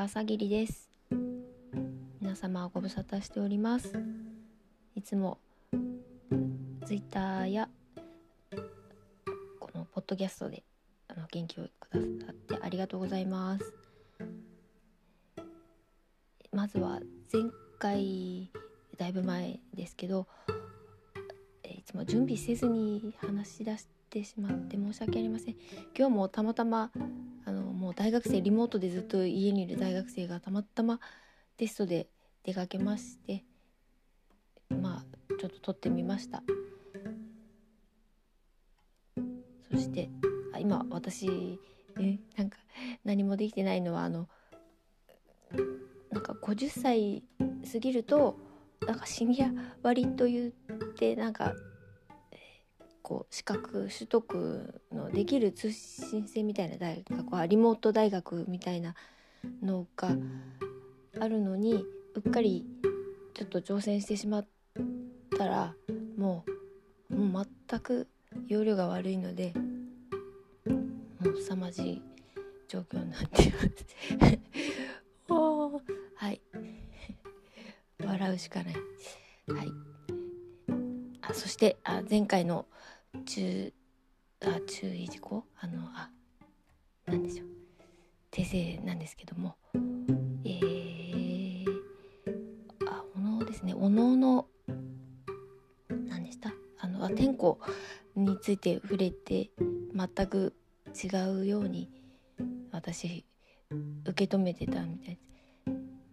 は朝霧です。皆様ご無沙汰しております。いつもツイッターやこのポッドキャストであの元気をくださってありがとうございます。まずは前回だいぶ前ですけどいつも準備せずに話し出しててしまって申し訳ありません。今日もたまたまあのもう大学生リモートでずっと家にいる大学生がたまたまテストで出かけましてまあちょっと撮ってみました。そしてあ今私えなんか何もできてないのはあのなんか50歳過ぎるとなんかシニア割と言ってなんかこう資格取得のできる通信制みたいな大学はリモート大学みたいなのがあるのにうっかりちょっと挑戦してしまったらもうもう全く容量が悪いのでもう凄まじい状況になっていますおはい。笑うしかない。はい。あそしてあ前回の注あ注意事項あのあなんでしょう。訂正なんですけども。えー、あおのですね。おのおの何でした？あのあ天候について触れて全く違うように私受け止めてたみたいです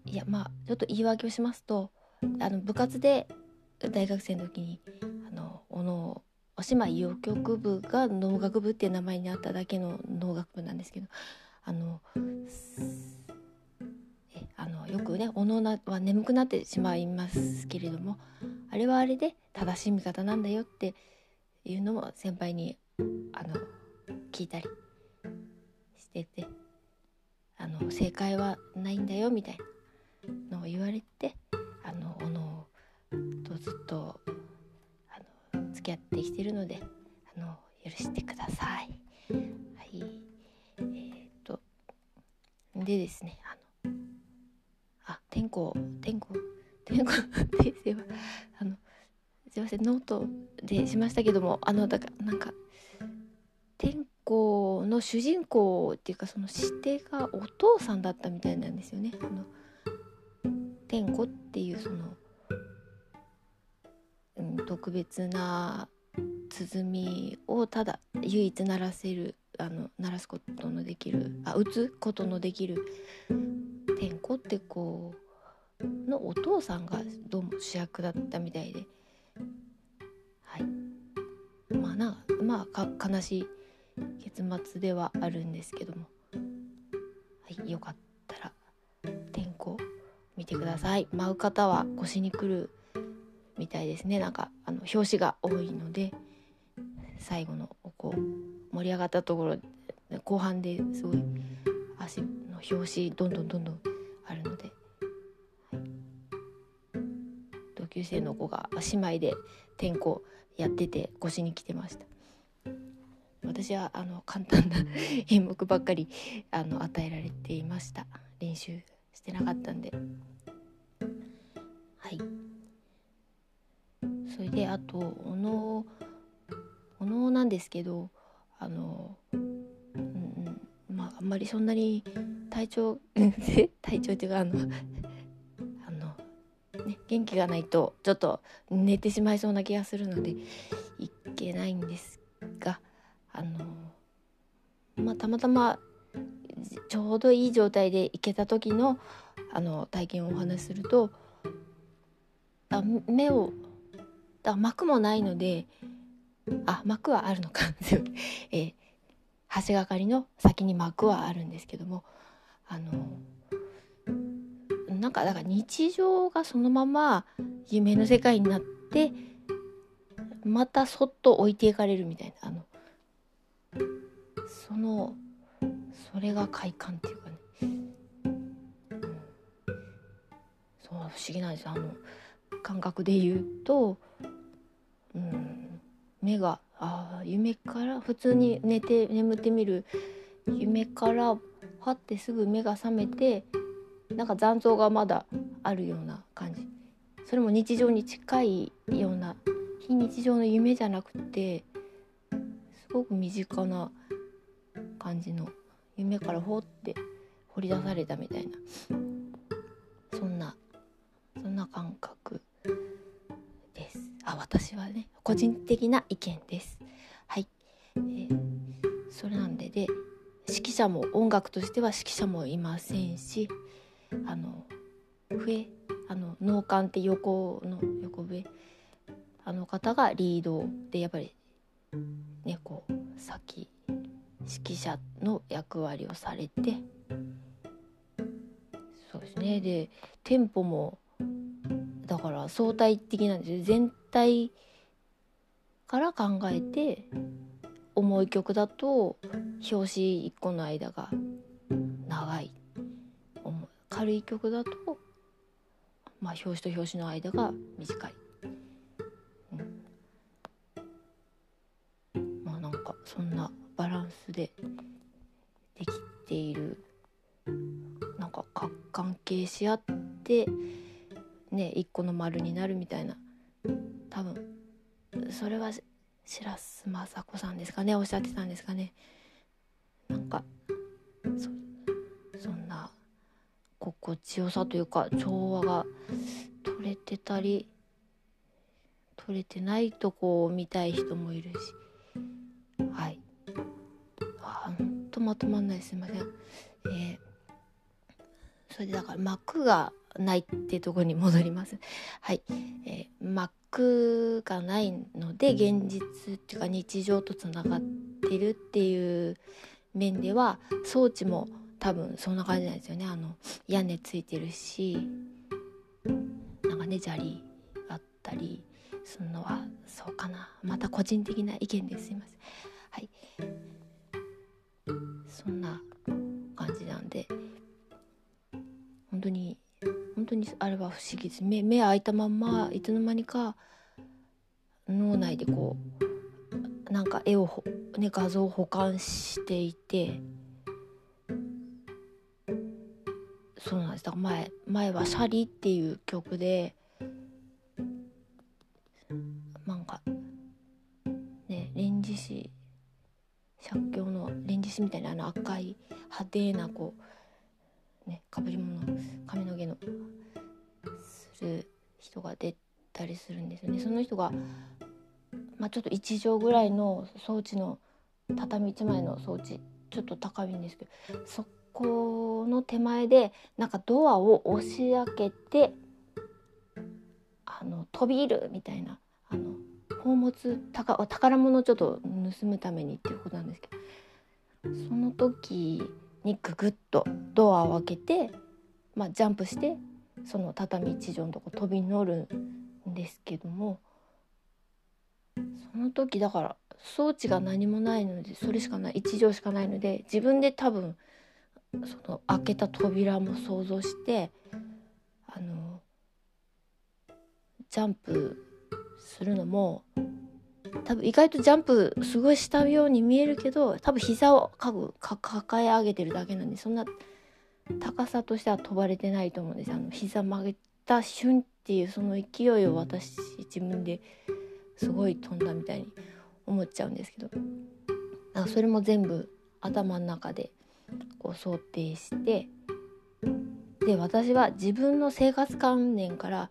いやまあちょっと言い訳をしますとあの部活で大学生の時にあのおのお島医療局部が農学部っていう名前になっただけの農学部なんですけどあのえあのよくねおのなは眠くなってしまいますけれどもあれはあれで正しい見方なんだよっていうのも先輩にあの聞いたりしててあの正解はないんだよみたいなのを言われてあのおのとずっとき合ってきてるのであの許してください。はいえー、っとでですねあのあ天候天候天候訂正はあのすいませんノートでしましたけどもあのだからなんか天候の主人公っていうかその指定がお父さんだったみたいなんですよね。あの天子っていうその、特別な鼓をただ唯一鳴らせるあの鳴らすことのできるあ打つことのできる天子ってこうのお父さんがどうも主役だったみたいで。はい。まあなまあか悲しい結末ではあるんですけども。はいよかったら天候見てください。舞う方は腰にくるみたいですね。なんかあの表紙が多いので最後のこう盛り上がったところ後半ですごい足の表紙どんどんどんどんあるので、はい、同級生の子が姉妹で転校やってて腰に来てました。私はあの簡単な演目ばっかりあの与えられていました。練習してなかったんで。はいそれであとおのおのなんですけどあのうんまああんまりそんなに体調 体調っていうかあのあのね元気がないとちょっと寝てしまいそうな気がするのでいけないんですがあのまあたまたまちょうどいい状態で行けた時のあの体験をお話しするとあ目をだ膜もないのであ膜はあるのか。えー、橋がかりの先に膜はあるんですけどもあのなんかだから日常がそのまま夢の世界になってまたそっと置いていかれるみたいなあのそのそれが快感っていうかね、そう不思議なんですあの感覚で言うと、うん、目があ夢から普通に寝て眠ってみる。夢からはってすぐ目が覚めてなんか残像がまだあるような感じ。それも日常に近いような非日常の夢じゃなくてすごく身近な感じの夢からほって掘り出されたみたいな。そんなそんな感覚私はね個人的な意見です。はい、えー、それなんでで指揮者も音楽としては指揮者もいませんしあの笛あの脳幹って横の横笛あの方がリードでやっぱりねこう先指揮者の役割をされてそうですね。でテンポもだから相対的なんですよ。全体から考えて重い曲だと表紙1個の間が長い。軽い曲だと、まあ、表紙と表紙の間が短い、うん、まあなんかそんなバランスでできている。なんか関係し合ってね一個の丸になるみたいな。多分。それは白洲雅子さんですかね。おっしゃってたんですかね。なんかそんな心地よさというか調和が取れてたり取れてないとこを見たい人もいるし。はい。あほんとまとまんない。すいません。えー、それでだから幕がないってとこに戻ります。はい、えー、幕がないので現実っていうか日常とつながってるっていう面では装置も多分そんな感じなんですよね。あの屋根ついてるしなんかね砂利あったりするのはそうかなまた個人的な意見ですいません。はいそんな感じなんで本当に本当にあれは不思議です。目目開いたまんまいつの間にか脳内でこうなんか絵を、ね、画像を保管していてそうなんです。だから前前は「シャリ」っていう曲でなんかね「連獅子」写経の「連獅子」みたいなあの赤い派手なこうねかぶり物髪の毛のする人が出たりするんですよね。その人が、まあ、ちょっと1畳ぐらいの装置の畳1枚の装置ちょっと高いんですけどそこの手前でなんかドアを押し開けてあの飛び入るみたいなあの宝物宝物をちょっと盗むためにっていうことなんですけどその時にググッとドアを開けて、まあ、ジャンプしてその畳一畳のとこ飛び乗るんですけどもその時だから装置が何もないのでそれしかない一畳しかないので自分で多分その開けた扉も想像してあのジャンプするのも多分意外とジャンプすごいしたように見えるけど多分膝をかぐ抱え上げてるだけなんでそんな高さとしては飛ばれてないと思うんです。あの膝曲げた瞬っていうその勢いを私自分ですごい飛んだみたいに思っちゃうんですけどなんかそれも全部頭の中でこう想定してで私は自分の生活関連から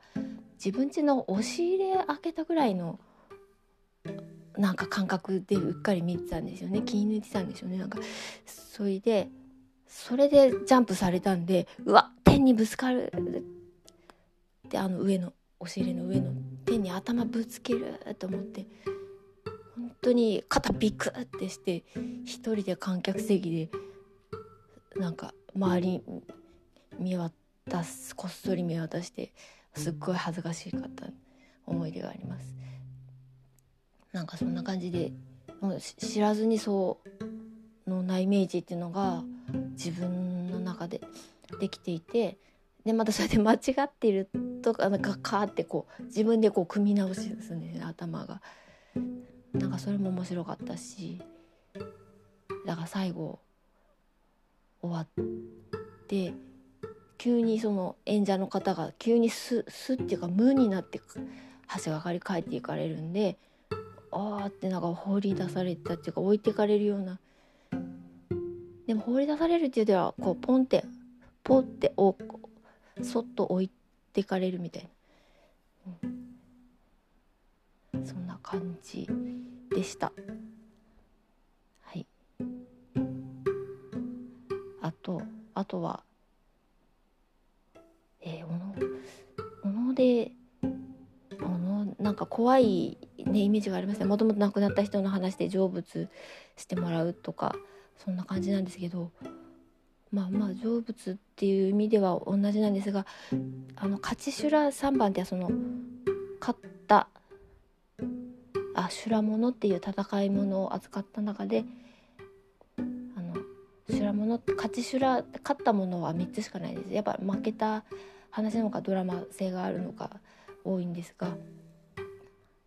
自分家の押し入れ開けたぐらいのなんか感覚でうっかり見てたんですよね。気抜いてたんでしょうね。なんかそれでそれでジャンプされたんでうわ天にぶつかるってあの上の押し入れの上の天に頭ぶつけると思って本当に肩ビクってして一人で観客席でなんか周り見渡すこっそり見渡してすっごい恥ずかしかった思い出があります。なんかそんな感じで知らずにそうのなイメージっていうのが自分の中でできていてでまたそれで間違っているとかなんかカーってこう自分でこう組み直しするんですね頭が。なんかそれも面白かったしだから最後終わって急にその演者の方が急にススっていうか無になって橋がかり帰っていかれるんでああってなんか放り出されたっていうか置いてかれるような。でも放り出されるっていうではこうポンってポっておそっと置いてかれるみたいな、うん、そんな感じでした。はい。あとあとはえー、おのおのでなんか怖いねイメージがありますね。もともと亡くなった人の話で成仏してもらうとかそんな感じなんですけどまあまあ成仏っていう意味では同じなんですがあの勝ち修羅3番ってその勝ったあ修羅物っていう戦い物を扱った中であの修羅物勝ち修羅勝ったものは3つしかないです。やっぱ負けた話なのかドラマ性があるのか多いんですが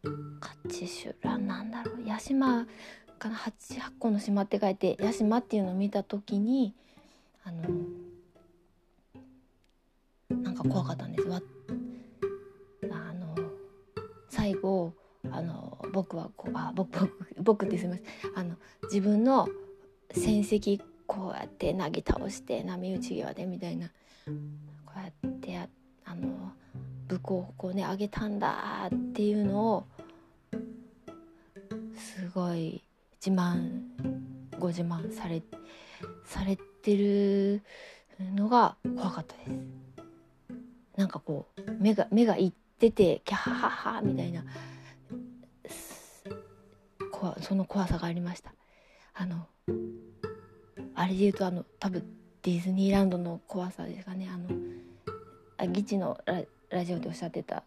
勝ち修羅なんだろう。八島かな。8, 8個の島って書いて八島っていうのを見た時にあのなんか怖かったんです。わあの最後あの僕はこうあ僕僕僕ってすみません。あの自分の戦績こうやってなぎ倒して波打ち際でみたいなこうやってやあの武功をね上げたんだっていうのをすごい自慢ご自慢されされてるのが怖かったです。なんかこう目が目がいっててキャハハハみたいなその怖さがありました。あのあれで言うとあの多分ディズニーランドの怖さですかね。あのあギチのラジオでおっしゃってた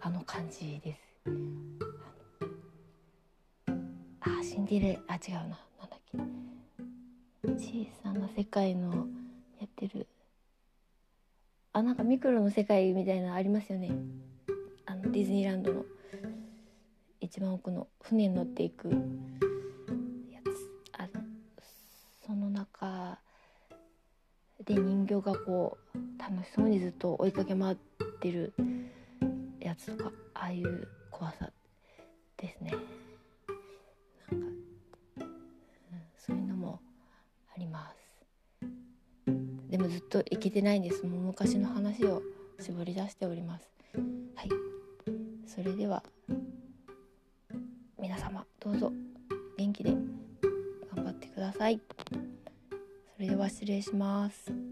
あの感じです。あシンデレあ違うな。なんだっけ。小さな世界のやってる。あなんかミクロの世界みたいなのありますよね。あのディズニーランドの。一番奥の船に乗っていく。やつ。あその中で人形がこう楽しそうにずっと追いかけ回ってるやつとかああいう怖さですね。そういうのもあります。でもずっといけてないんです。もう昔の話を絞り出しております。はい。それでは皆様どうぞ元気で頑張ってください。それでは失礼します。